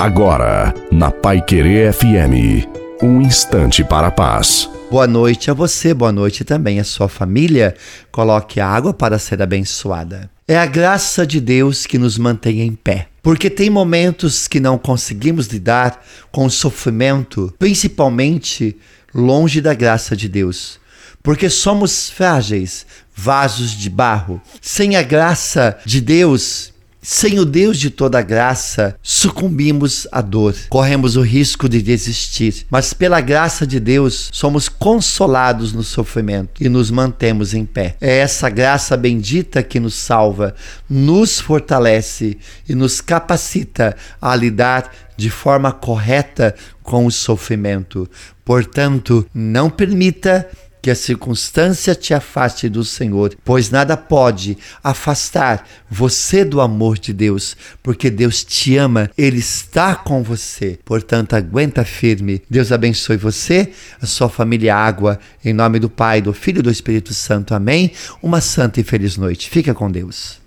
Agora, na Pai Querer FM, um instante para a paz. Boa noite a você, boa noite também à sua família. Coloque a água para ser abençoada. É a graça de Deus que nos mantém em pé. Porque tem momentos que não conseguimos lidar com o sofrimento, principalmente longe da graça de Deus. Porque somos frágeis, vasos de barro. Sem a graça de Deus, sem o Deus de toda graça, sucumbimos à dor, corremos o risco de desistir, mas pela graça de Deus somos consolados no sofrimento e nos mantemos em pé. É essa graça bendita que nos salva, nos fortalece e nos capacita a lidar de forma correta com o sofrimento. Portanto, não permita que a circunstância te afaste do Senhor, pois nada pode afastar você do amor de Deus, porque Deus te ama, Ele está com você. Portanto, aguenta firme. Deus abençoe você, a sua família Água, em nome do Pai, do Filho e do Espírito Santo. Amém. Uma santa e feliz noite. Fica com Deus.